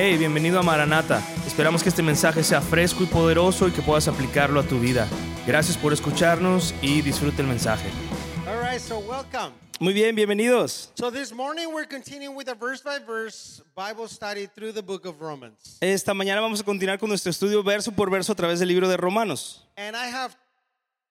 Hey, bienvenido a Maranata. Esperamos que este mensaje sea fresco y poderoso y que puedas aplicarlo a tu vida. Gracias por escucharnos y disfrute el mensaje. All right, so welcome. Muy bien, bienvenidos. So this morning we're continuing with a verse by verse Bible study through the book of Romans. Esta mañana vamos a continuar con nuestro estudio verso por verso a través del libro de Romanos. And I have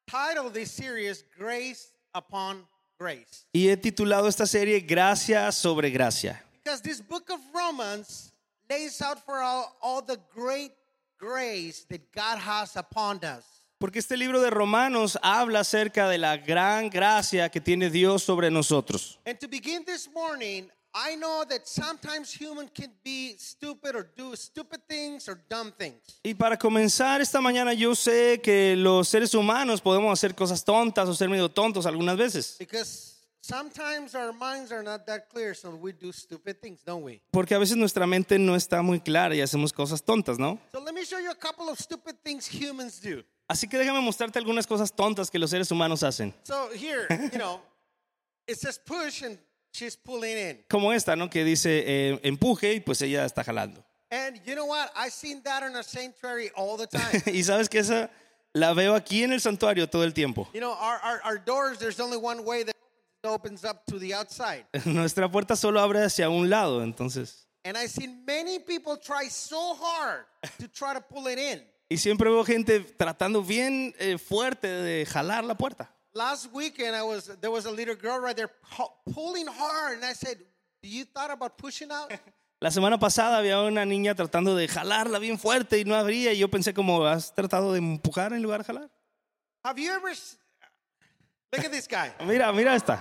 titled this series Grace Upon Grace. Y he titulado esta serie Gracia sobre Gracia. Because this book of Romans lays out for all, all the great grace that God has upon us. Porque este libro de Romanos habla acerca de la gran gracia que tiene Dios sobre nosotros. And to begin this morning, I know that sometimes human can be stupid or do stupid things or dumb things. Y para comenzar esta mañana yo sé que los seres humanos podemos hacer cosas tontas o ser medio tontos algunas veces. Because sometimes our minds are not that clear, so we do stupid things, don't we? Porque a veces nuestra mente no está muy clara y hacemos cosas tontas, ¿no? So let me show you a couple of stupid things humans do. Así que déjame mostrarte algunas cosas tontas que los seres humanos hacen. So here, you know, it says push and she's pulling in. Como esta, ¿no? Que dice eh, empuje y pues ella está jalando. And you know what? I've seen that in a sanctuary all the time. y sabes que esa la veo aquí en el santuario todo el tiempo. you know, our, our, our doors, there's only one way that opens up to the outside. Nuestra puerta solo abre hacia un lado, entonces. And I've seen many people try so hard to try to pull it in. Y siempre veo gente tratando bien eh, fuerte de jalar la puerta. Last weekend, I was there was a little girl right there pu- pulling hard, and I said, "Do you thought about pushing out?" La semana pasada había una niña tratando de jalarla bien fuerte y no abría y yo pensé como, ¿has tratado de empujar en lugar de jalar? Have you ever? Look at this guy. Mira, mira esta.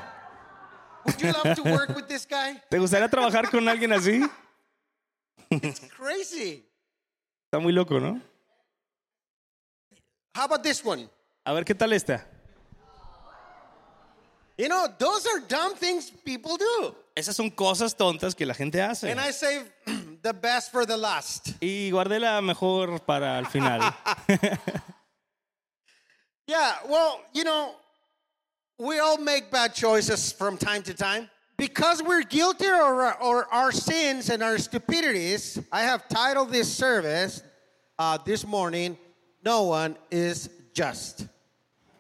Would you love to work with this guy? ¿Te gustaría trabajar con alguien así? It's crazy. Está muy loco, ¿no? How about this one? A ver, ¿qué tal esta? You know, those are dumb things people do. Esas son cosas tontas que la gente hace. And I save the best for the last. Y guardé la mejor para el final. Yeah, well, you know, we all make bad choices from time to time. Because we're guilty or, or our sins and our stupidities, I have titled this service uh, this morning, No One is Just.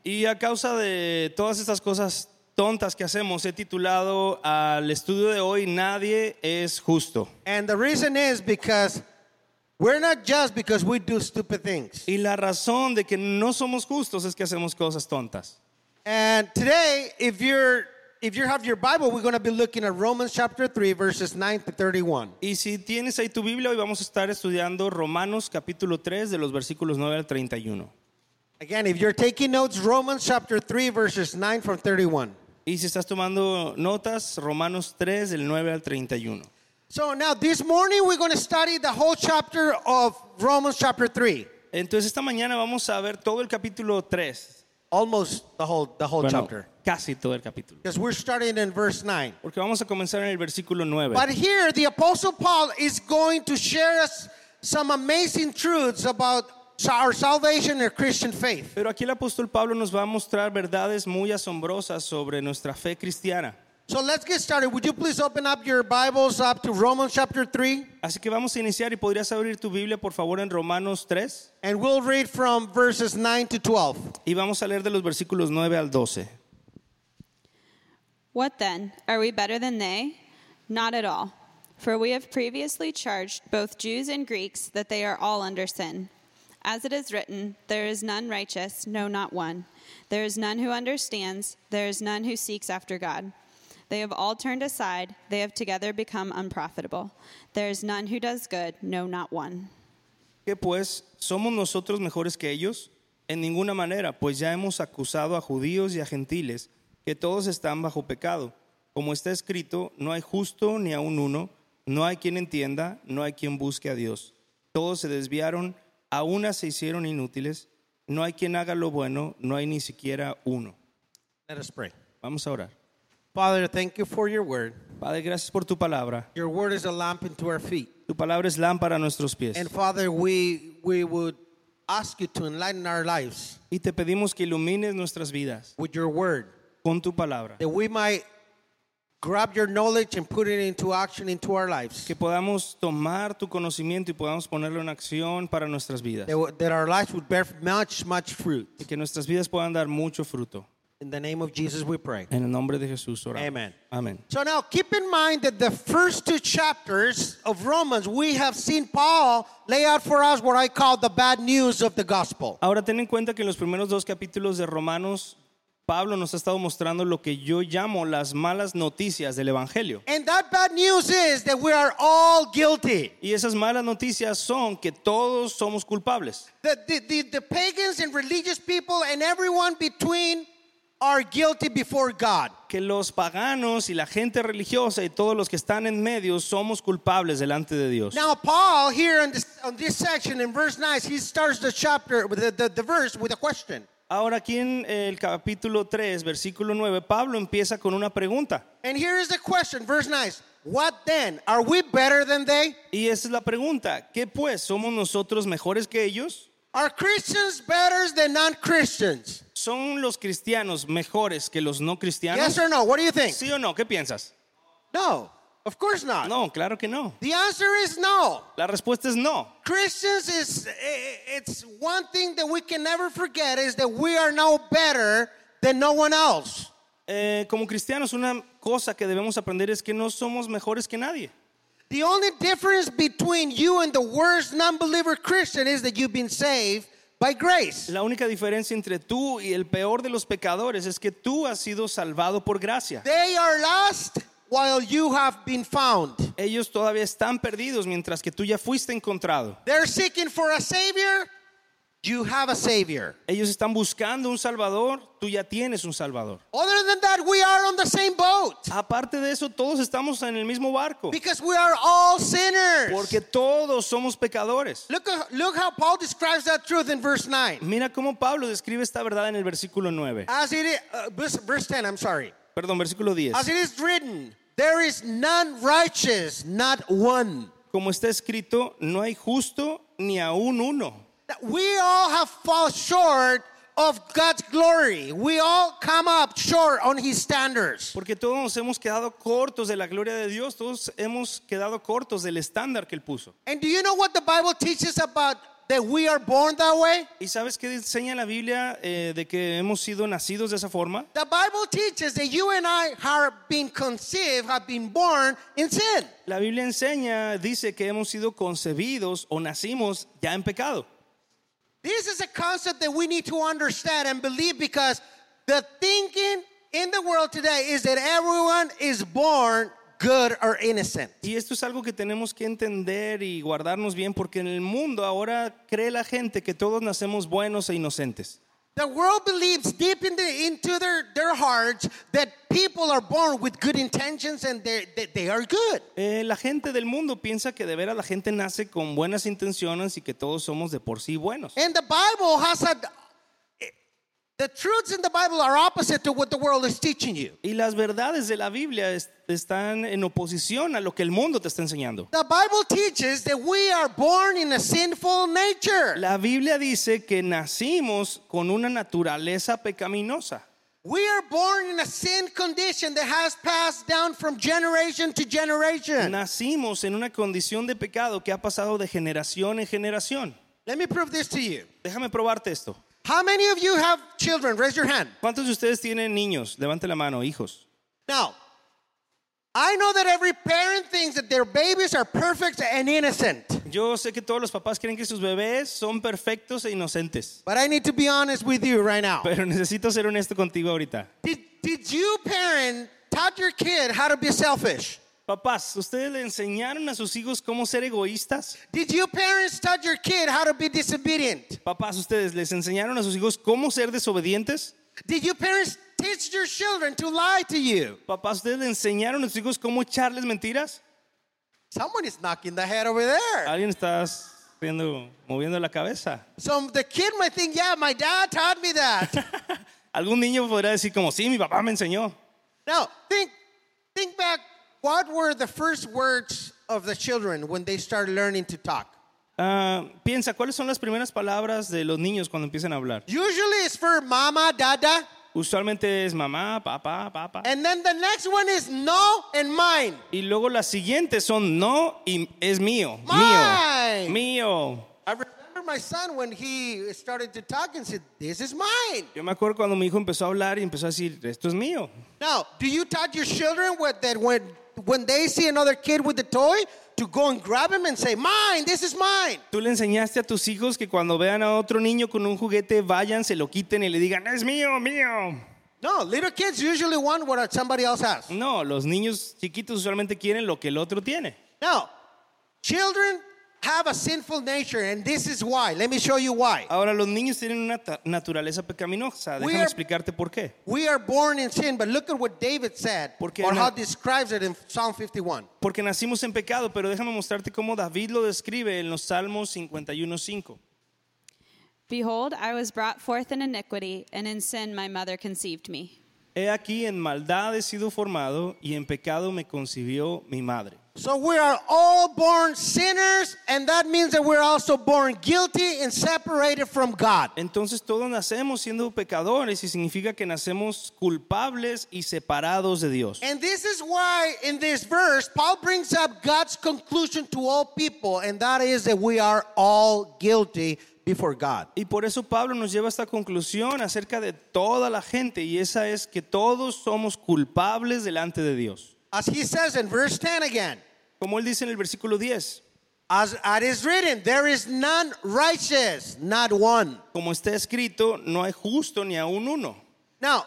y a causa de todas estas cosas tontas que hacemos, he titulado al estudio de hoy Nadie es justo. And the reason is because we're not just because we do stupid things. Y la razón de que no somos justos es que hacemos cosas tontas. And today, if you're if you have your Bible, we're going to be looking at Romans chapter 3 verses 9 to 31. Y si tienes ahí tu Biblia, hoy vamos a estar estudiando Romanos capítulo 3 de los versículos 9 al 31. Again, if you're taking notes, Romans chapter 3 verses 9 from 31. Y si estás tomando notas, Romanos 3 del 9 al 31. So now this morning we're going to study the whole chapter of Romans chapter 3. Entonces esta mañana vamos a ver todo el capítulo 3. Almost the whole the whole Bueno, chapter. casi todo el capítulo. Because we're starting in verse 9. Porque vamos a comenzar en el versículo 9. But here the apostle Paul is going to share us some amazing truths about our salvation and Christian faith. Pero aquí el apóstol Pablo nos va a mostrar verdades muy asombrosas sobre nuestra fe cristiana. So let's get started. Would you please open up your Bibles up to Romans chapter 3 Así que vamos a iniciar y podrías abrir tu Biblia por favor en Romanos 3 and we'll read from verses 9 to 12. y vamos a leer de los versículos 9 al 12. What then? Are we better than they? Not at all. For we have previously charged both Jews and Greeks that they are all under sin. As it is written, There is none righteous, no, not one. There is none who understands, there is none who seeks after God. They have all turned aside, they have together become unprofitable. There is none who does good, no, not one. ¿Qué pues? ¿Somos nosotros mejores que ellos? En ninguna manera, pues ya hemos acusado a judíos y a gentiles que todos están bajo pecado. Como está escrito, no hay justo ni aun uno, no hay quien entienda, no hay quien busque a Dios. Todos se desviaron, a una se hicieron inútiles, no hay quien haga lo bueno, no hay ni siquiera uno. Let us pray. Vamos a orar. Father, thank you for your word. Padre, gracias por tu palabra. Your word is a lamp into our feet. Tu palabra es lámpara a nuestros pies. And Father, we we would ask you to enlighten our lives Y te pedimos que ilumines nuestras vidas with your word, con tu palabra. that we might grab your knowledge and put it into action into our lives. Que podamos tomar tu conocimiento y podamos ponerlo en acción para nuestras vidas. That, that our lives would bear much, much fruit. Y que nuestras vidas puedan dar mucho fruto. In the name of Jesus, we pray. En el nombre de Jesús oramos. Amen. Amén. So now keep in mind that the first two chapters of Romans, we have seen Paul lay out for us what I call the bad news of the gospel. Ahora ten en cuenta que en los primeros dos capítulos de Romanos, Pablo nos ha estado mostrando lo que yo llamo las malas noticias del Evangelio. And that bad news is that we are all guilty. Y esas malas noticias son que todos somos culpables. The, the, the, the pagans and religious people and everyone between are guilty before God. Que los paganos y la gente religiosa y todos los que están en medio somos culpables delante de Dios. Now, Paul, here in this, on this section in verse 9, he starts the chapter, with the, the, the verse with a question. Ahora aquí en el capítulo 3, versículo 9, Pablo empieza con una pregunta. And here is the question, verse 9. What then? Are we better than they? Y esa es la pregunta. ¿Qué pues? ¿Somos nosotros mejores que ellos? Are Christians better than non Christians? ¿Son los cristianos mejores que los no cristianos? Yes or no? What do you think? ¿Sí o no? ¿Qué piensas? No, of course not. No, claro que no. The answer is no. La respuesta es no. Christians is eh, it's one thing that we can never forget is that we are no better than no one else. Eh, como cristianos, una cosa que debemos aprender es que no somos mejores que nadie. The only difference between you and the worst non-believer Christian is that you've been saved by grace. La única diferencia entre tú y el peor de los pecadores es que tú has sido salvado por gracia. They are lost while you have been found. Ellos todavía están perdidos mientras que tú ya fuiste encontrado. They're seeking for a savior. You have a savior. Ellos están buscando un salvador, tú ya tienes un salvador. Other than that, we are on the same boat Aparte de eso, todos estamos en el mismo barco. because we are all sinners. Porque todos somos pecadores. Look, at- look how Paul describes that truth in verse 9. Mira cómo Pablo describe esta verdad en el versículo 9. As it is, uh, verse, verse 10, I'm sorry. Perdón, versículo 10. As it is written, there is none righteous, not one. Como está escrito, no hay justo ni aún uno. That We all have fallen short of God's glory. We all come up short on his standards. Porque todos nos hemos quedado cortos de la gloria de Dios, todos hemos quedado cortos del estándar que Él puso. And do you know what the Bible teaches about that we are born that way? ¿Y sabes qué enseña la Biblia eh, de que hemos sido nacidos de esa forma? The Bible teaches that you and I have been conceived, have been born in sin. La Biblia enseña, dice que hemos sido concebidos o nacimos ya en pecado. This is a concept that we need to understand and believe because the thinking in the world today is that everyone is born good or innocent. Y esto es algo que tenemos que entender y guardarnos bien porque en el mundo ahora cree la gente que todos nacemos buenos e inocentes. The world believes deep in the, into their, their hearts that people are born with good intentions and that they are good. Eh, la gente del mundo piensa que de veras la gente nace con buenas intenciones y que todos somos de por sí buenos. And the Bible has a. The truths in the Bible are opposite to what the world is teaching you. Y las verdades de la Biblia es- están en oposición a lo que el mundo te está enseñando. The Bible teaches that we are born in a sinful nature. La Biblia dice que nacimos con una naturaleza pecaminosa. We are born in a sin condition that has passed down from generation to generation. Nacimos en una condición de pecado que ha pasado de generación en generación. Let me prove this to you. Déjame probarte esto. How many of you have children? Raise your hand. ¿Cuántos de ustedes tienen niños? Levante la mano, hijos. Now, I know that every parent thinks that their babies are perfect and innocent. Yo sé que todos los papás creen que sus bebés son perfectos e inocentes, But I need to be honest with you right now. pero necesito ser honesto contigo ahorita. Did, did you, parent, taught your kid how to be selfish? Papás, ¿ustedes le enseñaron a sus hijos cómo ser egoístas? Did you, parents, taught your kid how to be disobedient? Papás, ¿ustedes les enseñaron a sus hijos cómo ser desobedientes? Did you, parents, teach your children to lie to you? Papás, ¿ustedes le enseñaron a sus hijos cómo echarles mentiras? Someone is knocking the head over there. Alguien está viendo, moviendo la cabeza. So the kid might think, yeah, my dad taught me that. Algún niño podrá decir como, sí, mi papá me enseñó. now, think, think back. What were the first words of the children when they started learning to talk? Ah, piensa, ¿cuáles son las primeras palabras de los niños cuando empiezan a hablar? Usually it's for mama, dada. Usualmente es mamá, papá, papá. And then the next one is no and mine. Y luego las siguientes son no y es mío. Mine. Mío. Mío. I remember my son when he started to talk and said, This is mine. Yo me acuerdo cuando mi hijo empezó a hablar y empezó a decir, esto es mío. Now, do you taught your children what, that when, when they see another kid with a toy, to go and grab him and say, Mine, this is mine? Tú le enseñaste a tus hijos que cuando vean a otro niño con un juguete, vayan, se lo quiten y le digan, es mío, mío. No, little kids usually want what somebody else has. No, los niños chiquitos usualmente quieren lo que el otro tiene. Now, children have a sinful nature, and this is why. Let me show you why. Ahora, los niños tienen una naturaleza pecaminosa. We Déjame are- explicarte por qué. We are born in sin, but look at what David said, Porque or how describes it in Psalm 51. Porque nacimos en pecado, pero déjame mostrarte cómo David lo describe en los Salmos 51.5. Behold, I was brought forth in iniquity, and in sin my mother conceived me. He aquí, en maldad he sido formado y en pecado me concibió mi madre. So we are all born sinners, and that means that we're also born guilty and separated from God. Entonces todos nacemos siendo pecadores y significa que nacemos culpables y separados de Dios. And this is why in this verse, Paul brings up God's conclusion to all people, and that is that we are all guilty before God. Y por eso Pablo nos lleva a esta conclusión acerca de toda la gente y esa es que todos somos culpables delante de Dios. As he says in verse 10 again, Como él dice en el versículo 10, as it is written, there is none righteous, not one. como está escrito, no hay justo ni aún uno. Now,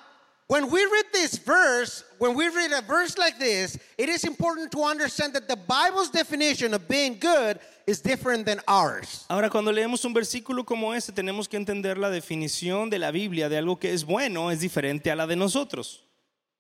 when we read this verse, when we read a verse like this, it is important to understand that the Bible's definition of being good is different than ours. Ahora, cuando leemos un versículo como este, tenemos que entender la definición de la Biblia de algo que es bueno, es diferente a la de nosotros.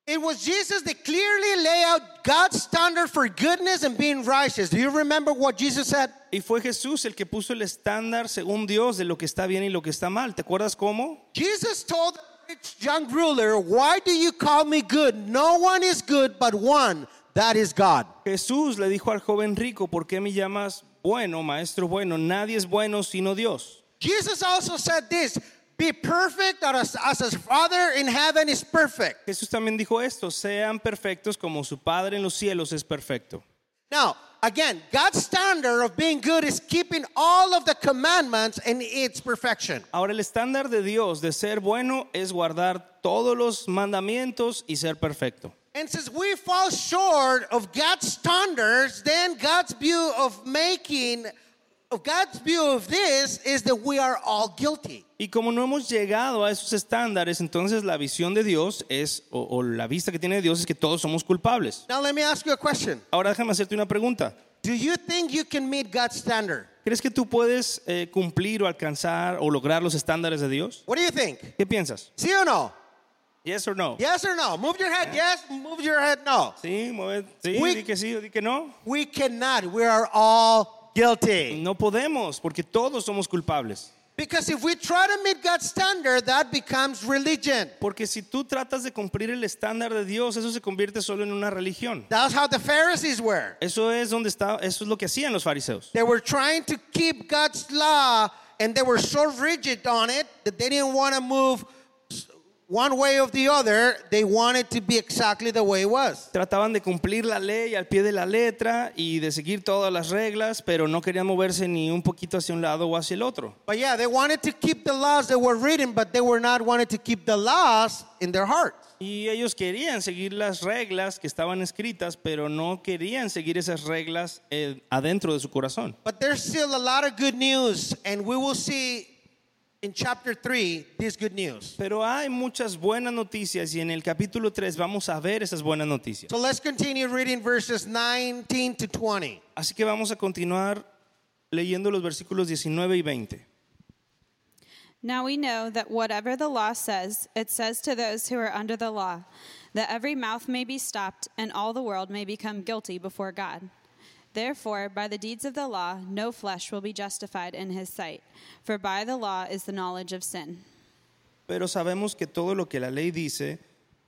It was Jesus that clearly laid out God's standard for goodness and being righteous. Do you remember what Jesus said? Y fue Jesús el que puso el estándar según Dios de lo que está bien y lo que está mal. ¿Te acuerdas cómo? Jesus told the rich young ruler, Why do you call me good? No one is good but one, that is God. Jesús le dijo al joven rico, ¿por qué me llamas bueno, maestro bueno? Nadie es bueno sino Dios. Jesus also said this Be perfect as, as a Father in heaven is perfect. Jesús también dijo esto, sean perfectos como su Padre en los cielos es perfecto. Now, again, God's standard of being good is keeping all of the commandments in its perfection. Ahora el estándar de Dios de ser bueno es guardar todos los mandamientos y ser perfecto. And since we fall short of God's standards, then God's view of making, God's view of this is that we are all guilty. Y como no hemos llegado a esos estándares, entonces la visión de Dios es, o, o la vista que tiene Dios es que todos somos culpables. Now, let me ask you a question. Ahora déjame hacerte una pregunta. Do you think you can meet God's standard? ¿Crees que tú puedes eh, cumplir o alcanzar o lograr los estándares de Dios? What do you think? ¿Qué piensas? ¿Sí o no? Yes or no? Yes or no? Move your head yes, move your head no. Sí, mueve- sí, We- di que sí o di que no. We cannot. We are all guilty. No podemos, porque todos somos culpables. Because if we try to meet God's standard, that becomes religion. Porque si tú tratas de cumplir el estándar de Dios, eso se convierte solo en una religión. That's how the Pharisees were. Eso es donde está, eso es lo que hacían los fariseos. They were trying to keep God's law and they were so rigid on it that they didn't want to move one way or the other. They wanted to be exactly the way it was. Trataban de cumplir la ley al pie de la letra y de seguir todas las reglas, pero no querían moverse ni un poquito hacia un lado o hacia el otro. But yeah, they wanted to keep the laws that were written, but they were not wanted to keep the laws in their hearts. Y ellos querían seguir las reglas que estaban escritas, pero no querían seguir esas reglas eh, adentro de su corazón. But there's still a lot of good news, and we will see in chapter 3 this good news. Pero hay muchas buenas noticias y en el capítulo 3 vamos a ver esas buenas noticias. So let's continue reading verses 19 to 20. Así que vamos a continuar leyendo los versículos 19 y 20. Now we know that whatever the law says, it says to those who are under the law, that every mouth may be stopped and all the world may become guilty before God. Therefore, by the deeds of the law, no flesh will be justified in his sight, for by the law is the knowledge of sin. Pero sabemos que todo lo que la ley dice,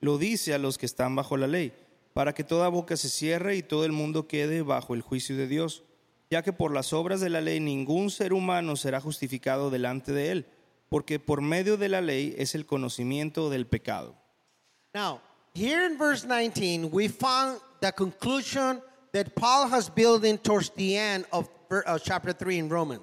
lo dice a los que están bajo la ley, para que toda boca se cierre y todo el mundo quede bajo el juicio de Dios, ya que por las obras de la ley ningún ser humano será justificado delante de él, porque por medio de la ley es el conocimiento del pecado. Now, here in verse 19, we found the conclusion that Paul has built in towards the end of uh, chapter 3 in Romans.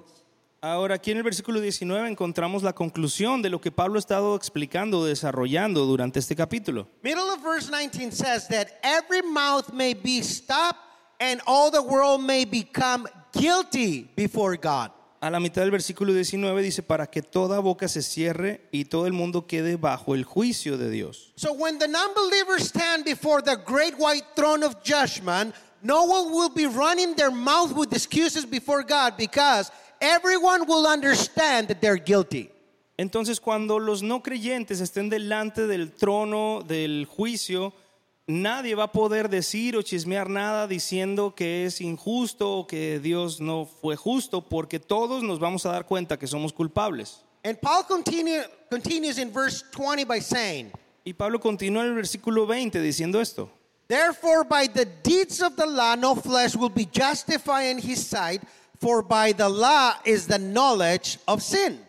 Ahora, aquí en el versículo 19 encontramos la conclusión de lo que Pablo ha estado explicando, desarrollando durante este capítulo. Middle of verse 19 says that every mouth may be stopped and all the world may become guilty before God. A la mitad del versículo 19 dice, para que toda boca se cierre y todo el mundo quede bajo el juicio de Dios. So when the non-believers stand before the great white throne of judgment, no one will be running their mouth with excuses before God because everyone will understand that they're guilty. Entonces, cuando los no creyentes estén delante del trono del juicio, nadie va a poder decir o chismear nada diciendo que es injusto o que Dios no fue justo, porque todos nos vamos a dar cuenta que somos culpables. And Paul continue, continues in verse 20 by saying, Y Pablo continúa en el versículo 20 diciendo esto. Therefore, by the deeds of the law, no flesh will be justified in his sight, for by the law is the knowledge of sin.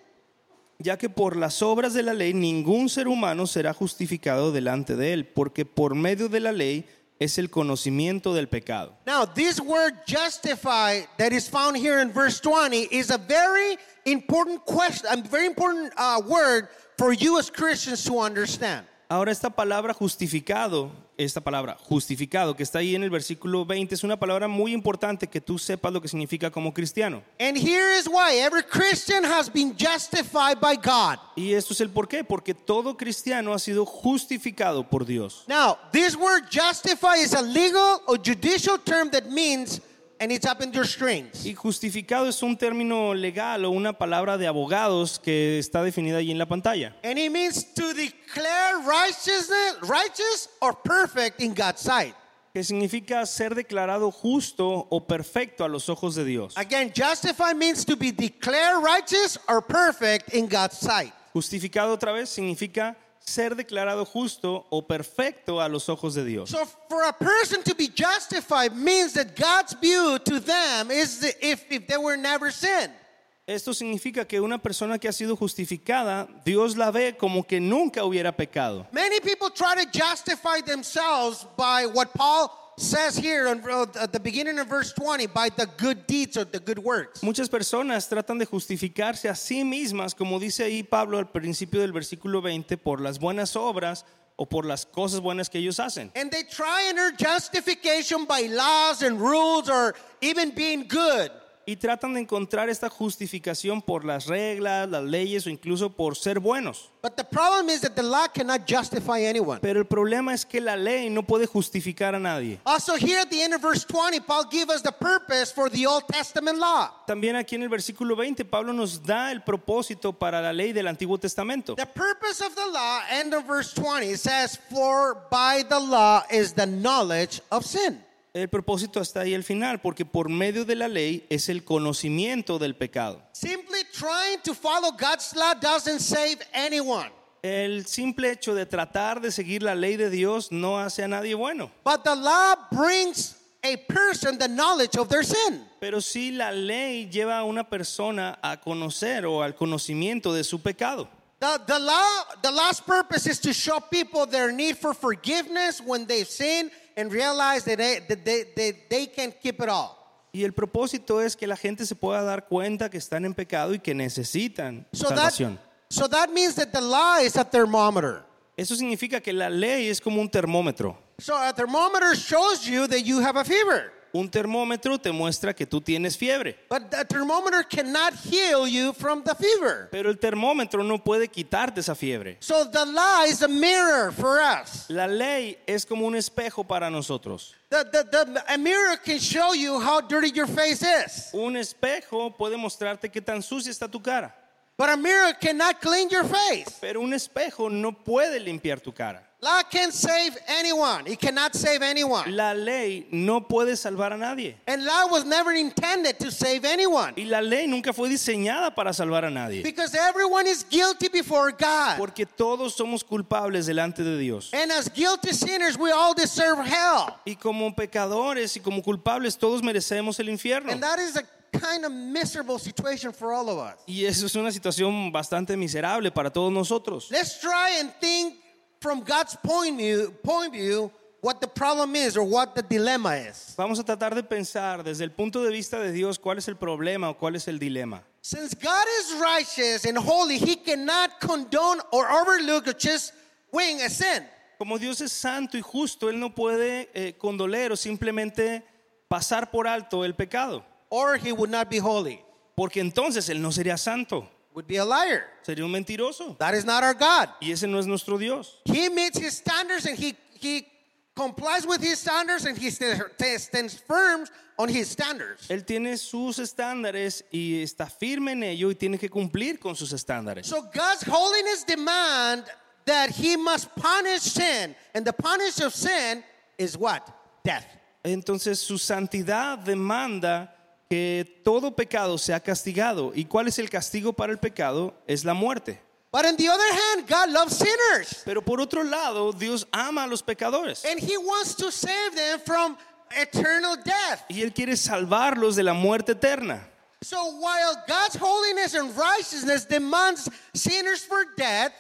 ya que por las obras de la ley ningún ser humano será justificado delante de él, porque por medio de la ley es el conocimiento del pecado. Now, this word justify that is found here in verse 20 is a very important question, a very important uh, word for you as Christians to understand. Ahora esta palabra justificado, esta palabra justificado que está ahí en el versículo 20 es una palabra muy importante que tú sepas lo que significa como cristiano. And here is why every Christian has been justified by God. Y esto es el por qué, porque todo cristiano ha sido justificado por Dios. Now, this word justify is a legal or judicial term that means, and it's up in your strings. Y justificado es un término legal o una palabra de abogados que está definida ahí en la pantalla. And it means to declare righteousness, righteous or perfect in God's sight. que significa ser declarado justo o perfecto a los ojos de Dios. Again, justify means to be declared righteous or perfect in God's sight. Justificado otra vez significa ser declarado justo o perfecto a los ojos de Dios. So for a person to be justified means that God's view to them is if, if they were never sinned. Esto significa que una persona que ha sido justificada, Dios la ve como que nunca hubiera pecado. Many people try to justify themselves by what Paul says here uh, at the beginning of verse 20 by the good deeds or the good works. Muchas personas tratan de justificarse a sí mismas, como dice ahí Pablo al principio del versículo 20, por las buenas obras o por las cosas buenas que ellos hacen. And they try and earn justification by laws and rules or even being good. Y tratan de encontrar esta justificación por las reglas, las leyes o incluso por ser buenos. But the problem is that the law cannot justify anyone. Pero el problema es que la ley no puede justificar a nadie. Also, here at the end of verse 20, Paul gives us the purpose for the Old Testament law. También aquí en el versículo 20 Pablo nos da el propósito para la ley del Antiguo Testamento. The purpose of the law, end of verse 20, it says, For by the law is the knowledge of sin. El propósito está ahí al final, porque por medio de la ley es el conocimiento del pecado. Simply trying to follow God's law doesn't save anyone. El simple hecho de tratar de seguir la ley de Dios no hace a nadie bueno. But the law brings a person the knowledge of their sin. Pero sí la ley lleva a una persona a conocer o al conocimiento de su pecado. The, the law, the law's purpose is to show people their need for forgiveness when they've sinned and realize that they, that they, they, they can't keep it all. Y el propósito es que la gente se pueda dar cuenta que están en pecado y que necesitan So that, so that means that the law is a thermometer. Eso significa que la ley es como un termómetro. So a thermometer shows you that you have a fever. Un termómetro te muestra que tú tienes fiebre, But the thermometer cannot heal you from the fever. pero el termómetro no puede quitarte esa fiebre. So the law is a mirror for us. La ley es como un espejo para nosotros. The, the, the, a mirror can show you how dirty your face is. Un espejo puede mostrarte qué tan sucia está tu cara, But a mirror cannot clean your face. pero un espejo no puede limpiar tu cara. Law can't save anyone. It cannot save anyone. La ley no puede salvar a nadie. And law was never intended to save anyone. Y la ley nunca fue diseñada para salvar a nadie. Because everyone is guilty before God. Porque todos somos culpables delante de Dios. And as guilty sinners, we all deserve hell. Y como pecadores y como culpables todos merecemos el infierno. And that is a kind of miserable situation for all of us. Y eso es una situación bastante miserable para todos nosotros. Let's try and think from God's point view, point view what the problem is or what the dilemma is. Vamos a tratar de pensar desde el punto de vista de Dios cuál es el problema o cuál es el dilema. Since God is righteous and holy, he cannot condone or overlook or just wing a sin. Como Dios es santo y justo, Él no puede eh, condoler o simplemente pasar por alto el pecado, Or he would not be holy. porque entonces Él no sería santo, Would be a liar. sería un mentiroso. That is not our God. Y ese no es nuestro Dios. He meets his standards and he he complies with his standards and he stands firm on his standards. Él tiene sus estándares y está firme en ello y tiene que cumplir con sus estándares. So God's holiness demand that he must punish sin, and the punish of sin is what? Death. Entonces su santidad demanda que todo pecado sea castigado. ¿Y cuál es el castigo para el pecado? Es la muerte. But on the other hand, God loves sinners, Pero por otro lado, Dios ama a los pecadores. and he wants to save them from eternal death. Y Él quiere salvarlos de la muerte eterna. So while God's holiness and righteousness demands sinners for death,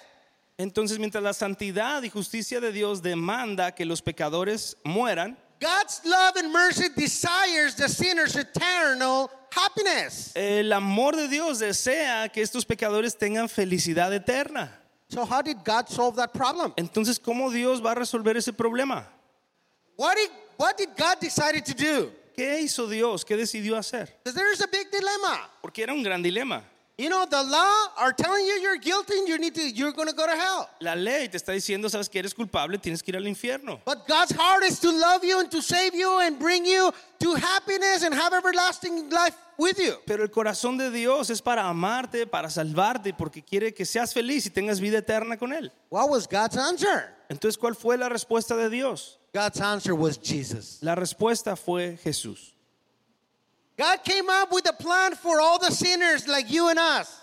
Entonces, mientras la santidad y justicia de Dios demanda que los pecadores mueran, God's love and mercy desires the sinner's eternal happiness. el amor de Dios desea que estos pecadores tengan felicidad eterna. So how did God solve that problem? Entonces, ¿cómo Dios va a resolver ese problema? What did, what did God decide to do? ¿Qué hizo Dios? ¿Qué decidió hacer? Because there's a big dilemma. Porque era un gran dilema. You know, the law are telling you you're guilty and you need to, you're going to go to hell. La ley te está diciendo, sabes que eres culpable, tienes que ir al infierno. But God's heart is to love you and to save you and bring you to happiness and have everlasting life with you. Pero el corazón de Dios es para amarte, para salvarte, porque quiere que seas feliz y tengas vida eterna con Él. What was God's answer? Entonces, ¿cuál fue la respuesta de Dios? God's answer was Jesus. La respuesta fue Jesús. God came up with a plan for all the sinners like you and us.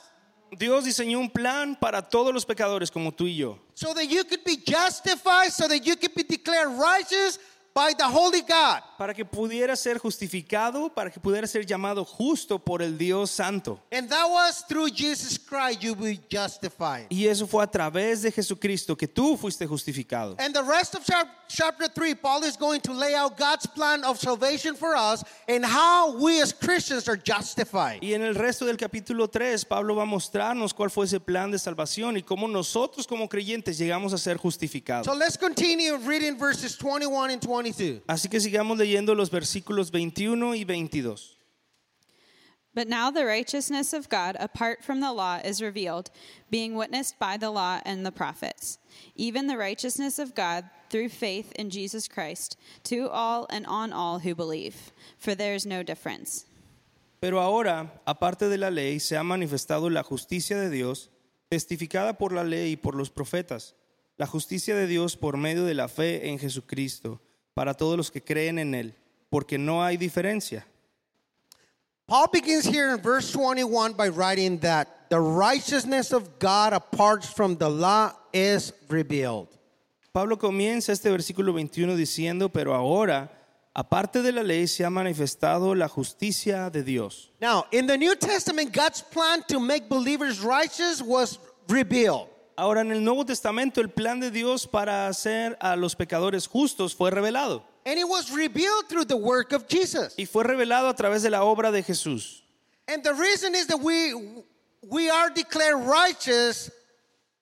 Dios diseñó un plan para todos los pecadores como tú y yo, so that you could be justified, so that you could be declared righteous by the holy God. para que pudiera ser justificado, para que pudiera ser llamado justo por el Dios Santo. And that was through Jesus Christ you will be justified. Y eso fue a través de Jesucristo que tú fuiste justificado. And the rest of chap- chapter 3, Paul is going to lay out God's plan of salvation for us and how we as Christians are justified. Y en el resto del capítulo 3, Pablo va a mostrarnos cuál fue ese plan de salvación y cómo nosotros como creyentes llegamos a ser justificados. So let's continue reading verses 21 and 22. Así que sigamos leyendo los versículos 21 y 22. But now the righteousness of God apart from the law is revealed, being witnessed by the law and the prophets, even the righteousness of God through faith in Jesus Christ, to all and on all who believe. For there is no difference. Pero ahora, aparte de la ley, se ha manifestado la justicia de Dios, testificada por la ley y por los profetas, la justicia de Dios por medio de la fe en Jesucristo, para todos los que creen en Él, porque no hay diferencia. Paul begins here in verse 21 by writing that the righteousness of God apart from the law is revealed. Pablo comienza este versículo 21 diciendo, pero ahora, aparte de la ley, se ha manifestado la justicia de Dios. Now, in the New Testament, God's plan to make believers righteous was revealed. Ahora, en el Nuevo Testamento, el plan de Dios para hacer a los pecadores justos fue revelado. And it was revealed through the work of Jesus. Y fue revelado a través de la obra de Jesús. And the reason is that we we are declared righteous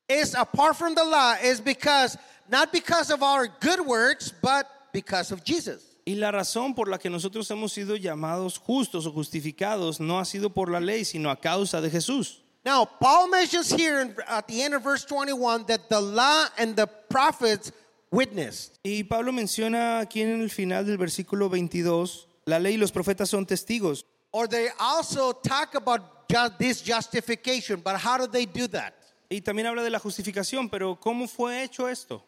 is apart from the law is because not because of our good works, but because of Jesus. Y la razón por la que nosotros hemos sido llamados justos o justificados no ha sido por la ley, sino a causa de Jesús. Now, Paul mentions here in, at the end of verse 21 that the law and the prophets witnessed. Y Pablo menciona aquí en el final del versículo 22, la ley y los profetas son testigos. Or they also talk about ju- this justification, but how do they do that? Y también habla de la justificación, pero ¿cómo fue hecho esto?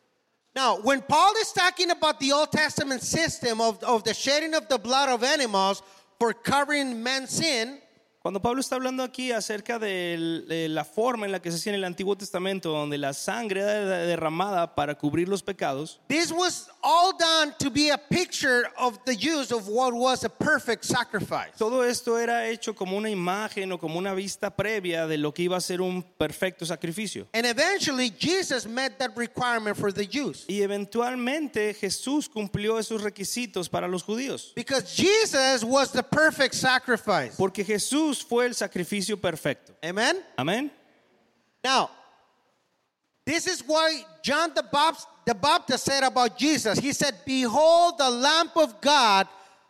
Now, when Paul is talking about the Old Testament system of, of the shedding of the blood of animals for covering man's sin, Cuando Pablo está hablando aquí acerca de la forma en la que se hacía en el Antiguo Testamento, donde la sangre era de- derramada para cubrir los pecados, This was all done to be a picture of the use of what was a perfect sacrifice. todo esto era hecho como una imagen o como una vista previa de lo que iba a ser un perfecto sacrificio. And eventually, Jesus met that requirement for the Jews. Y eventualmente Jesús cumplió esos requisitos para los judíos, Because Jesus was the perfect sacrifice. porque Jesús fue el sacrificio perfecto. Amen? Amén. Now, this is why John the Baptist, the Baptist said about Jesus. He said, Behold the Lamb of God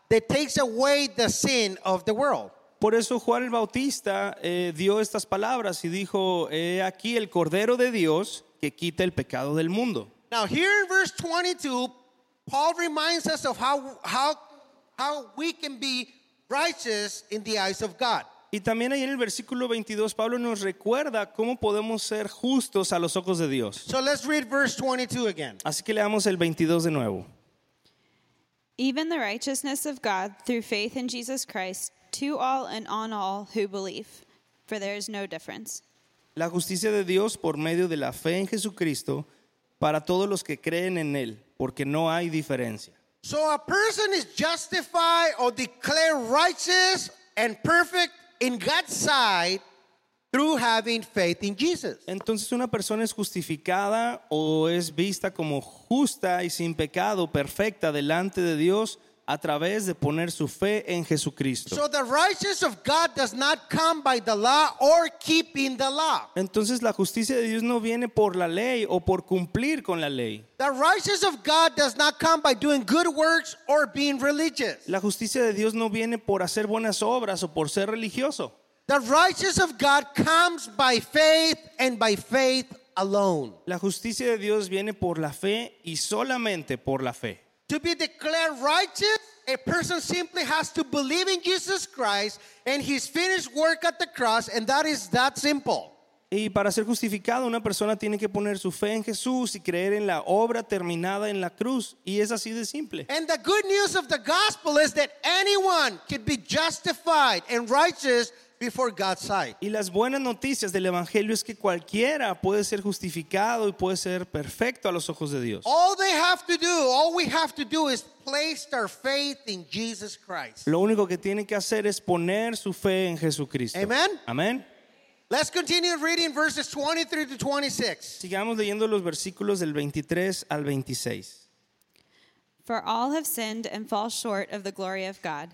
that takes away the sin of the world. Por eso Juan el Bautista eh, dio estas palabras y dijo, he aquí el Cordero de Dios que quita el pecado del mundo. Now, here in verse 22, Paul reminds us of how, how, how we can be righteous in the eyes of God. Y también ahí en el versículo 22 Pablo nos recuerda cómo podemos ser justos a los ojos de Dios. So let's read verse 22 again. Así que leamos el 22 de nuevo. Even the righteousness of God through faith in Jesus Christ to all and on all who believe, for there is no difference. La justicia de Dios por medio de la fe en Jesucristo para todos los que creen en Él, porque no hay diferencia. So a person is justified or declared righteous and perfect in God's sight through having faith in Jesus. Entonces una persona es justificada o es vista como justa y sin pecado, perfecta delante de Dios a través de poner su fe en Jesucristo. So the righteousness of God does not come by the law or keeping the law. Entonces la justicia de Dios no viene por la ley o por cumplir con la ley. The righteousness of God does not come by doing good works or being religious. La justicia de Dios no viene por hacer buenas obras o por ser religioso. The righteousness of God comes by faith and by faith alone. La justicia de Dios viene por la fe y solamente por la fe. To be declared righteous, a person simply has to believe in Jesus Christ and his finished work at the cross, and that is that simple. Y para ser justificado una persona tiene que poner su fe en Jesús y creer en la obra terminada en la cruz. Y es así de simple. And the good news of the gospel is that anyone can be justified and righteous before God's sight. Y las buenas noticias del Evangelio es que cualquiera puede ser justificado y puede ser perfecto a los ojos de Dios. All they have to do, all we have to do is place our faith in Jesus Christ. Lo único que tiene que hacer es poner su fe en Jesucristo. Amen. Amén. Let's continue reading verses 23 to 26. Sigamos leyendo los versículos del 23 al 26. For all have sinned and fall short of the glory of God,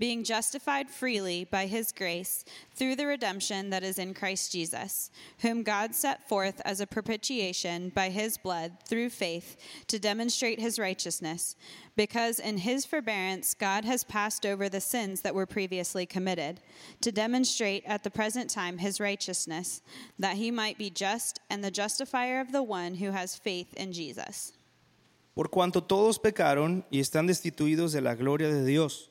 being justified freely by his grace through the redemption that is in Christ Jesus, whom God set forth as a propitiation by his blood through faith to demonstrate his righteousness, because in his forbearance God has passed over the sins that were previously committed, to demonstrate at the present time his righteousness, that he might be just and the justifier of the one who has faith in Jesus. Por cuanto todos pecaron y están destituidos de la gloria de Dios,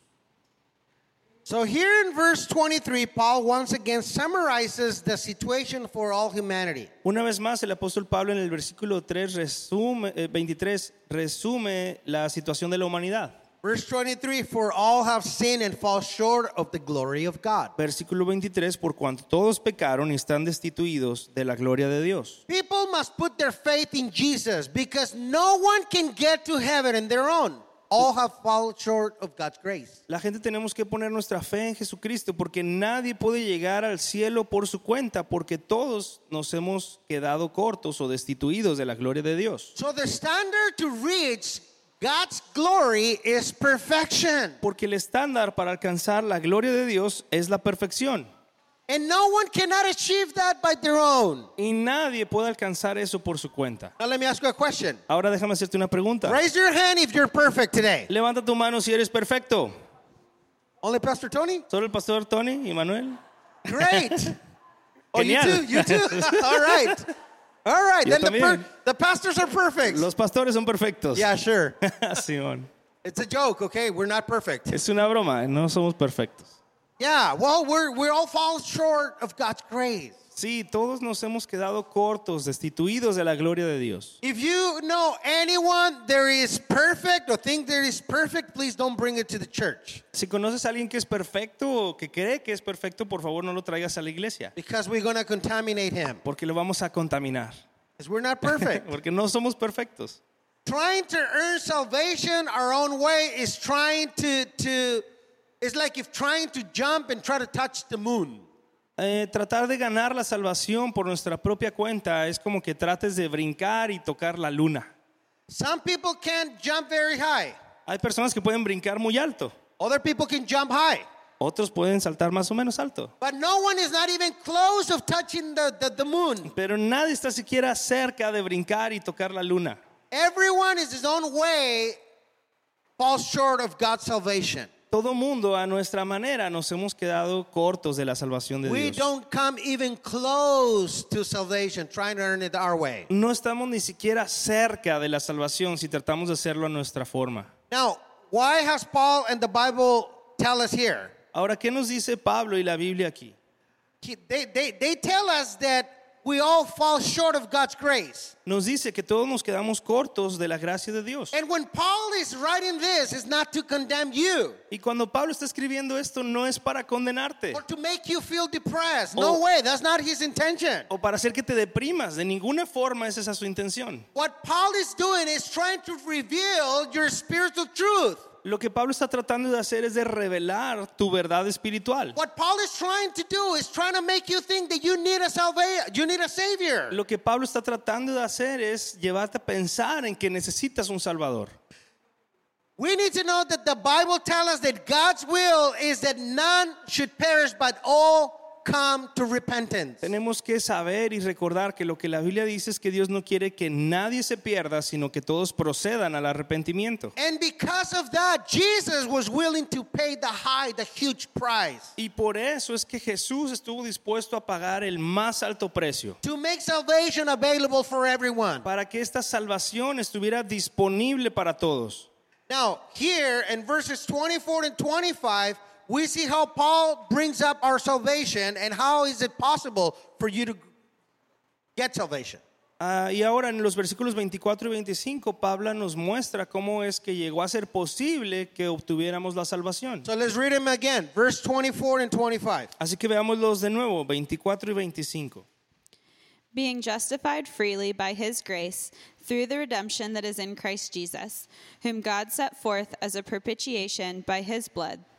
So here in verse 23, Paul once again summarizes the situation for all humanity. Una vez más, el apóstol Pablo en el versículo 3 resume, eh, 23 resume la situación de la humanidad. Verse 23, for all have sinned and fall short of the glory of God. Versículo 23, por cuanto todos pecaron y están destituidos de la gloria de Dios. People must put their faith in Jesus because no one can get to heaven in their own. All have fallen short of God's grace. La gente tenemos que poner nuestra fe en Jesucristo porque nadie puede llegar al cielo por su cuenta porque todos nos hemos quedado cortos o destituidos de la gloria de Dios. So the standard to reach God's glory is perfection. Porque el estándar para alcanzar la gloria de Dios es la perfección. And no one cannot achieve that by their own. Y nadie puede alcanzar eso por su cuenta. Now let me ask you a question. Ahora déjame hacerte una pregunta. Raise your hand if you're perfect today. Levanta tu mano si eres perfecto. Only Pastor Tony? ¿Solo el pastor Tony y Manuel? Great. Oh, you too? You too? All right. All right. Yo then the, per- the pastors are perfect. Los pastores son perfectos. Yeah, sure. Ah, Simón. It's a joke, okay? We're not perfect. Es una broma, no somos perfectos. Yeah, well, we're, we all fall short of God's grace. Sí, todos nos hemos quedado cortos, destituidos de la gloria de Dios. If you know anyone there is perfect or think there is perfect, please don't bring it to the church Si conoces a alguien que es perfecto o que cree que es perfecto, por favor no lo traigas a la iglesia, because we're going to contaminate him. porque lo vamos a contaminar, Because we're not perfect. porque no somos perfectos. trying to earn salvation our own way is trying to, to it's like if trying to jump and try to touch the moon. Eh, tratar de ganar la salvación por nuestra propia cuenta es como que trates de brincar y tocar la luna. Some people can't jump very high. Hay personas que pueden brincar muy alto, Other people can jump high. otros pueden saltar más o menos alto, But no one is not even close of touching the, the, the moon. pero nadie está siquiera cerca de brincar y tocar la luna. Everyone is his own way falls short of God's salvation. Todo mundo a nuestra manera nos hemos quedado cortos de la salvación de We Dios. don't come even close to salvation trying to earn it our way. No estamos ni siquiera cerca de la salvación si tratamos de hacerlo a nuestra forma. Now, why has Paul and the Bible tell us here? Ahora, ¿qué nos dice Pablo y la Biblia aquí? He- They, they, they tell us that we all fall short of God's grace. Nos dice que todos nos quedamos cortos de la gracia de Dios. And when Paul is writing this, it's not to condemn you Y cuando Pablo está escribiendo esto no es para condenarte or to make you feel depressed. No Oh. way, that's not his intention. o para hacer que te deprimas. De ninguna forma es esa su intención. What Paul is doing is trying to reveal your spiritual truth. Lo que Pablo está tratando de hacer es de revelar tu verdad espiritual. What Paul is trying to do is trying to make you think that you need a salva- you need a savior. Lo que Pablo está tratando de hacer es llevarte a pensar en que necesitas un Salvador. We need to know that the Bible tells us that God's will is that none should perish but all come to repentance. Tenemos que saber y recordar que lo que la Biblia dice es que Dios no quiere que nadie se pierda, sino que todos procedan al arrepentimiento. And because of that, Jesus was willing to pay the high, the huge price Y por eso es que Jesús estuvo dispuesto a pagar el más alto precio to make salvation available for everyone. para que esta salvación estuviera disponible para todos. Now, here in verses 24 and 25, we see how Paul brings up our salvation and how is it possible for you to get salvation. Ah, y ahora en los versículos 24 y 25, Pablo nos muestra cómo es que llegó a ser posible que obtuviéramos la salvación. So let's read them again, verse 24 and 25. Así que veámoslos de nuevo, 24 y 25. being justified freely by his grace through the redemption that is in Christ Jesus, whom God set forth as a propitiation by his blood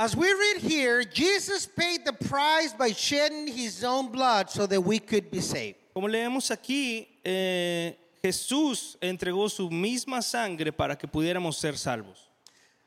As we read here, Jesus paid the price by shedding his own blood so that we could be saved. Como leemos aquí, eh, Jesús entregó su misma sangre para que pudiéramos ser salvos.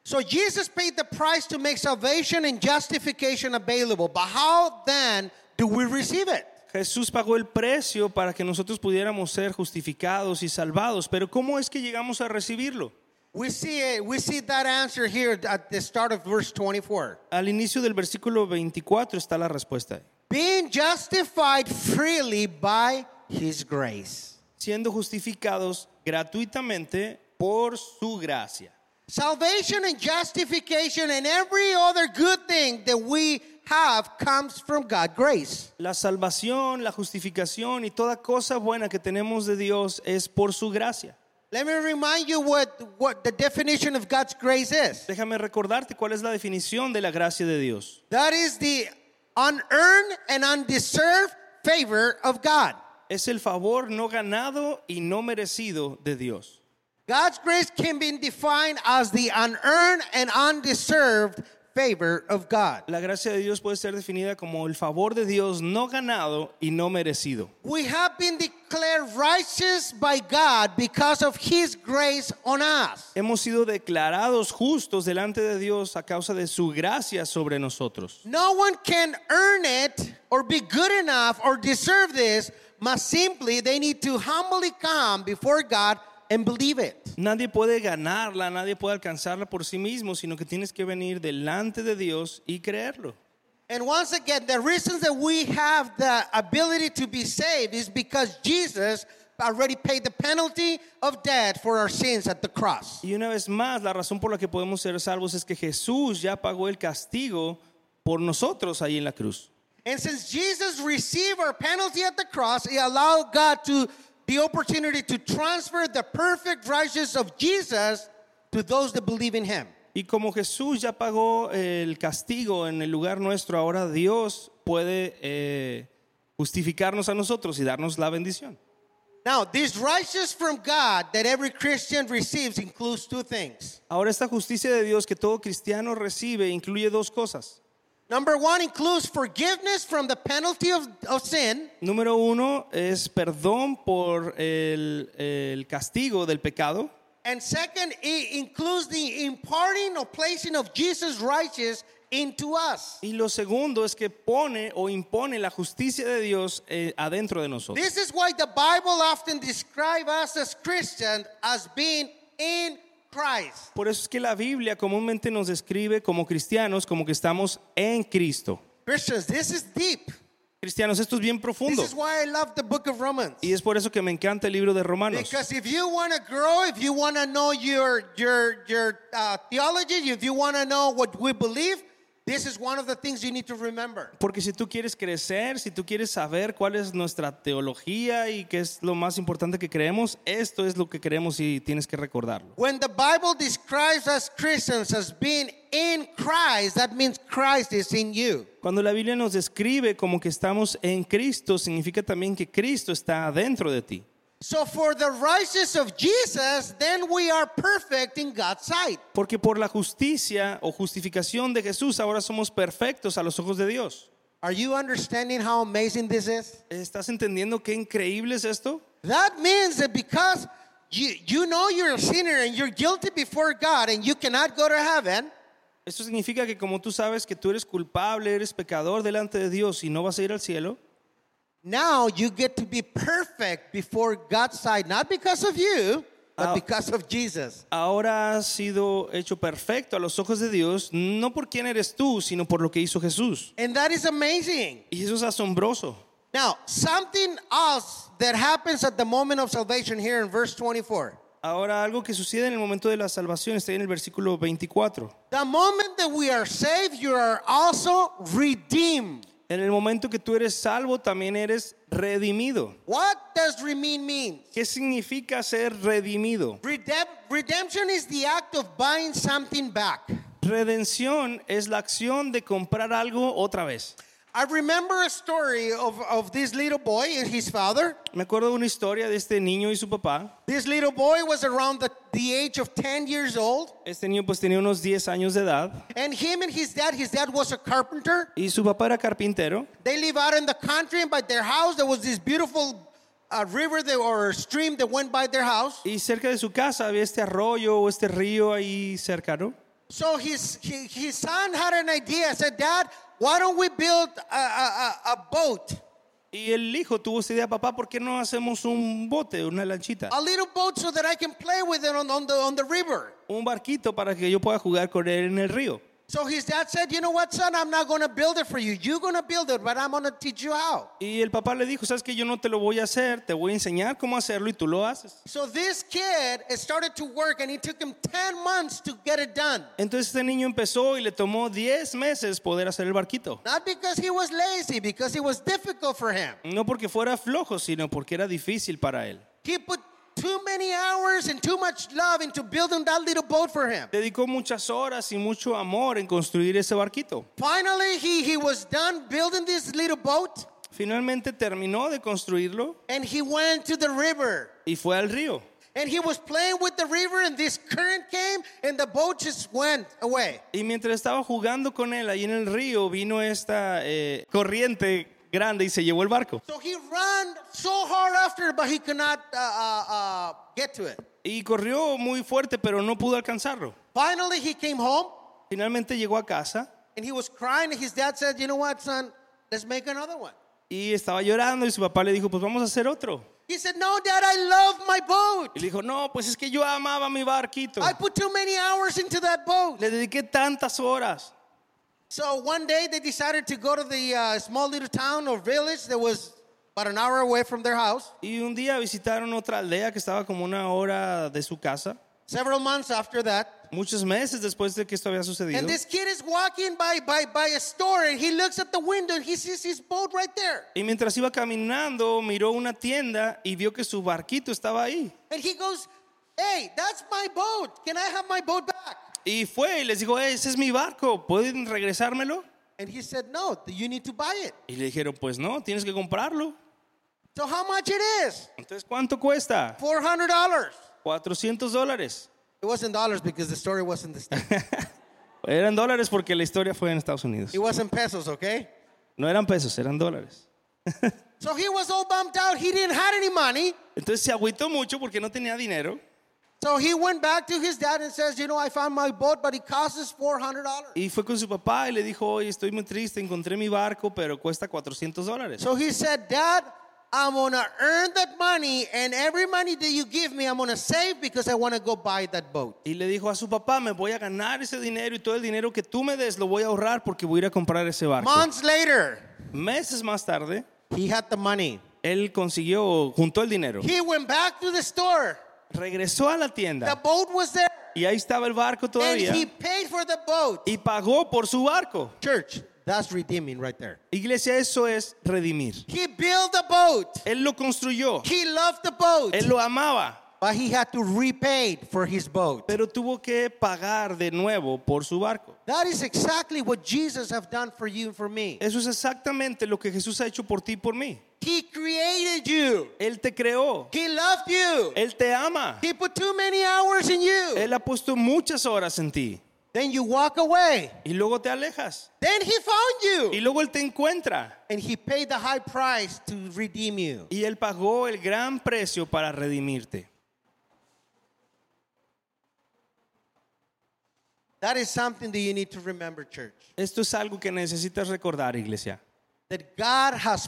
So Jesus paid the price to make salvation and justification available. But how then do we receive it? Jesús pagó el precio para que nosotros pudiéramos ser justificados y salvados, pero ¿cómo es que llegamos a recibirlo? We see it, we see that answer here at the start of verse 24. Al inicio del versículo 24 está la respuesta. Being justified freely by his grace. Siendo justificados gratuitamente por su gracia. Salvation and justification and every other good thing that we have comes from God's grace. La salvación, la justificación y toda cosa buena que tenemos de Dios es por su gracia. Let me remind you what, what the definition of God's grace is. Déjame recordarte cuál es la definición de la gracia de Dios. That is the unearned and undeserved favor of God. Es el favor no ganado y no merecido de Dios. God's grace can be defined as the unearned and undeserved favor of God. La gracia de Dios puede ser definida como el favor de Dios no ganado y no merecido. We have been declared righteous by God because of His grace on us. Hemos sido declarados justos delante de Dios a causa de su gracia sobre nosotros. No one can earn it or be good enough or deserve this, but simply they need to humbly come before God and believe it. Nadie puede ganarla, nadie puede alcanzarla por sí mismo, sino que tienes que venir delante de Dios y creerlo. And once again, the reasons that we have the ability to be saved is because Jesus already paid the penalty of death for our sins at the cross. Y una vez más, la razón por la que podemos ser salvos es que Jesús ya pagó el castigo por nosotros ahí en la cruz. And since Jesus received our penalty at the cross, He allowed God to the opportunity to transfer the perfect righteousness of Jesus to those that believe in Him. Y como Jesús ya pagó el castigo en el lugar nuestro, ahora Dios puede eh, justificarnos a nosotros y darnos la bendición. Now, this righteousness from God that every Christian receives includes two things. Ahora esta justicia de Dios que todo cristiano recibe incluye dos cosas. Number one includes forgiveness from the penalty of, of sin. Número uno es perdón por el, el castigo del pecado. And second, it includes the imparting or placing of Jesus' righteousness into us. Y lo segundo es que pone o impone la justicia de Dios eh, adentro de nosotros. This is why the Bible often describes us as Christians as being in Christ. Por eso es que la Biblia comúnmente nos describe como cristianos como que estamos en Cristo. Christians, this is deep. Cristianos, esto es bien This profundo. is why I love the book of Romans. Y es por eso que me encanta el libro de Romanos. Because if you want to grow, if you want to know your your your uh, theology, if you want to know what we believe, this is one of the things you need to remember. Porque si tú quieres crecer, si tú quieres saber cuál es nuestra teología y qué es lo más importante que creemos, esto es lo que creemos y tienes que recordarlo. When the Bible describes us Christians as being in Christ, that means Christ is in you. Cuando la Biblia nos describe como que estamos en Cristo, significa también que Cristo está dentro de ti. So for the righteousness of Jesus, then we are perfect in God's sight. Porque por la justicia o justificación de Jesús ahora somos perfectos a los ojos de Dios. Are you understanding how amazing this is? ¿Estás entendiendo qué increíble es esto? That means that because you, you know you're a sinner and you're guilty before God and you cannot go to heaven, Esto significa que como tú sabes que tú eres culpable, eres pecador delante de Dios y no vas a ir al cielo, now you get to be perfect before God's sight, not because of you, but because of Jesus. ahora has sido hecho perfecto a los ojos de Dios, no por quién eres tú, sino por lo que hizo Jesús. And that is amazing. Y eso es asombroso. Now, something else that happens at the moment of salvation here in verse 24. Ahora algo que sucede en el momento de la salvación está en el versículo 24. The moment that we are saved, you are also redeemed. En el momento que tú eres salvo, también eres redimido. What does redeem mean? ¿Qué significa ser redimido? Redem- redemption is the act of buying something back. Redención es la acción de comprar algo otra vez. I remember a story of, of this little boy and his father. Me acuerdo de una historia de este niño y su papá. This little boy was around the, the age of 10 years old. Este niño pues tenía unos 10 años de edad And him and his dad, his dad was a carpenter. y su papá era carpintero. They live out in the country, and by their house, there was this beautiful uh, river that, or stream that went by their house. Y cerca de su casa había este arroyo o este río ahí cercano. So his, his son had an idea. said, Dad, why don't we build a, a, boat? Y el hijo tuvo esa idea, papá, ¿por qué no hacemos un bote, una lanchita? A little boat so that I can play with it on, on, the, on the river. Un barquito para que yo pueda jugar con él en el río. So his dad said, You know what, son? I'm not going to build it for you. You're going to build it, but I'm going to teach you how. Y el papá le dijo, sabes que yo no te lo voy a hacer, te voy a enseñar cómo hacerlo y tú lo haces. So this kid started to work, and it took him 10 months to get it done. Entonces este niño empezó y le tomó 10 meses poder hacer el barquito. Not because he was lazy, because it was difficult for him. No porque fuera flojo, sino porque era difícil para él. He put too many hours and too much love into building that little boat for him. Dedicó muchas horas y mucho amor en construir ese barquito. Finally, he, he was done building this little boat, Finalmente terminó de construirlo and he went to the river. y fue al río. And he was playing with the river, and this current came, and the boat just went away. Y mientras estaba jugando con él ahí en el río, vino esta eh, corriente grande y se llevó el barco. So he ran so hard after it, but he could not uh, uh, uh, get to it. Y corrió muy fuerte, pero no pudo alcanzarlo. Finally, he came home, Finalmente llegó a casa and he was crying. And his dad said, "You know what, son? Let's make another one." y estaba llorando y su papá le dijo, pues vamos a hacer otro. He said, "No, Dad, I love my boat. Y le dijo, no, pues es que yo amaba mi barquito. I put too many hours into that boat." Le dediqué tantas horas. So one day they decided to go to the uh, small little town or village that was about an hour away from their house. Y un día visitaron otra aldea que estaba como una hora de su casa, Several months after that, muchos meses después de que esto había sucedido. and this kid is walking by, by, by a store and he looks at the window and he sees his boat right there. Y mientras iba caminando, miró una tienda y vio que su barquito estaba ahí. And he goes, Hey, that's my boat. Can I have my boat back? Y fue y les dijo, "Eh, ese es mi barco, ¿pueden regresármelo? And he said, No, you need to buy it. Y le dijeron, pues no, tienes que comprarlo. So how much it is? Entonces, ¿cuánto cuesta? $400. 400 dólares. It wasn't dollars because the story wasn't the States. Eran dólares porque la historia fue en Estados Unidos. it wasn't pesos, okay? No eran pesos, eran dólares. So he was all bummed out. He didn't have any money. Entonces se agüitó mucho porque no tenía dinero. So he went back to his dad and says, You know, I found my boat, but it costs us $400. Y fue con su papá y le dijo, oye, estoy muy triste, encontré mi barco, pero cuesta 400 dólares. So he said, Dad, I'm going to earn that money, and every money that you give me, I'm going to save because I want to go buy that boat. Y le dijo a su papá, me voy a ganar ese dinero y todo el dinero que tú me des lo voy a ahorrar porque voy a ir a comprar ese barco. Months later, Meses más tarde, he had the money. él consiguió, juntó el dinero. He went back to the store. Regresó a la The tienda boat was there, y ahí estaba el barco and todavía he paid for the boat. y pagó por su barco. Church, that's redeeming right there. Iglesia, eso es redimir. He built the boat. Él lo construyó, He loved the boat, él lo amaba, but he had to repay for his boat. pero tuvo que pagar de nuevo por su barco. That is exactly what Jesus have done for you and for me. Eso es exactamente lo que Jesús ha hecho por ti y por mí. He created you. Él te creó, He loved you. Él te ama, He put too many hours in you. Él ha puesto muchas horas en ti Then you walk away. y luego te alejas Then he found y you. luego Él te encuentra And he paid the high price to redeem you. y Él pagó el gran precio para redimirte. That is something that you need to remember, church. Esto es algo que necesitas recordar, iglesia. That God has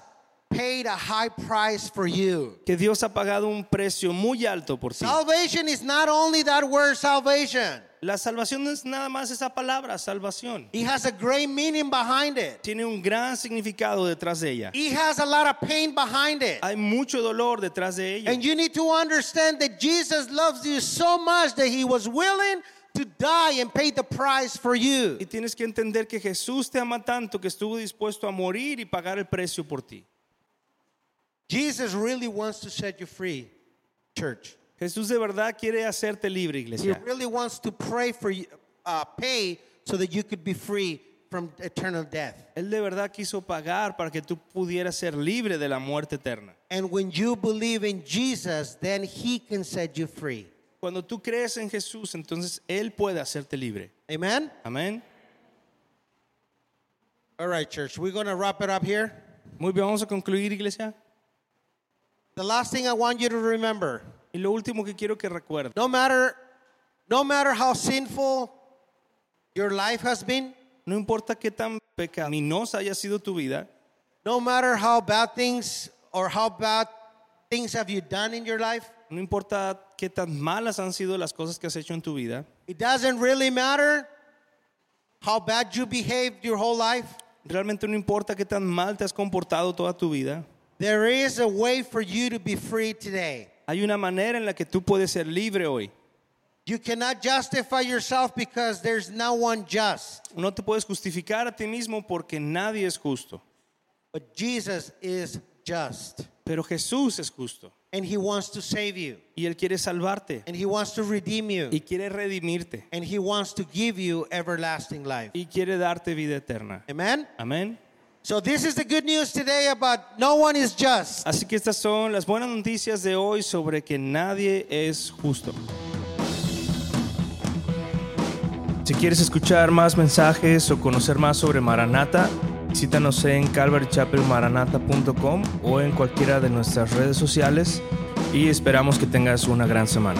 paid a high price for you. Que Dios ha pagado un precio muy alto por ti. Salvation is not only that word salvation. La salvación no es nada más esa palabra, salvación. It has a great meaning behind it. Tiene un gran significado detrás de ella. It has a lot of pain behind it. Hay mucho dolor detrás de ella. And you need to understand that Jesus loves you so much that he was willing to die and pay the price for you. Y tienes que entender que Jesús te ama tanto que estuvo dispuesto a morir y pagar el precio por ti. Jesus really wants to set you free, church. Jesús de verdad quiere hacerte libre, iglesia. He really wants to pray for you, uh, pay so that you could be free from eternal death. Él de verdad quiso pagar para que tú pudieras ser libre de la muerte eterna. And when you believe in Jesus, then he can set you free. Cuando tú crees en Jesús, entonces Él puede hacerte libre. Amen? Amén. All right, church, we're going to wrap it up here. Muy bien, vamos a concluir, iglesia. The last thing I want you to remember Y lo último que quiero que recuerdes, no matter, no matter how sinful your life has been, no importa qué tan pecaminosa haya sido tu vida, no matter how bad things or how bad things have you done in your life, no importa qué tan malas han sido las cosas que has hecho en tu vida, it doesn't really matter how bad you behaved your whole life. realmente no importa qué tan mal te has comportado toda tu vida, There is a way for you to be free today. hay una manera en la que tú puedes ser libre hoy. You cannot justify yourself because there's no one just. No te puedes justificar a ti mismo porque nadie es justo, But Jesus is just. pero Jesús es justo And he wants to save you. y Él quiere salvarte And he wants to redeem you. y quiere redimirte And he wants to give you everlasting life. y quiere darte vida eterna. Amen? Amén. So this is the good news today about no one is just. Así que estas son las buenas noticias de hoy sobre que nadie es justo. Si quieres escuchar más mensajes o conocer más sobre Maranata, visítanos en calvarychapelmaranata.com o en cualquiera de nuestras redes sociales y esperamos que tengas una gran semana.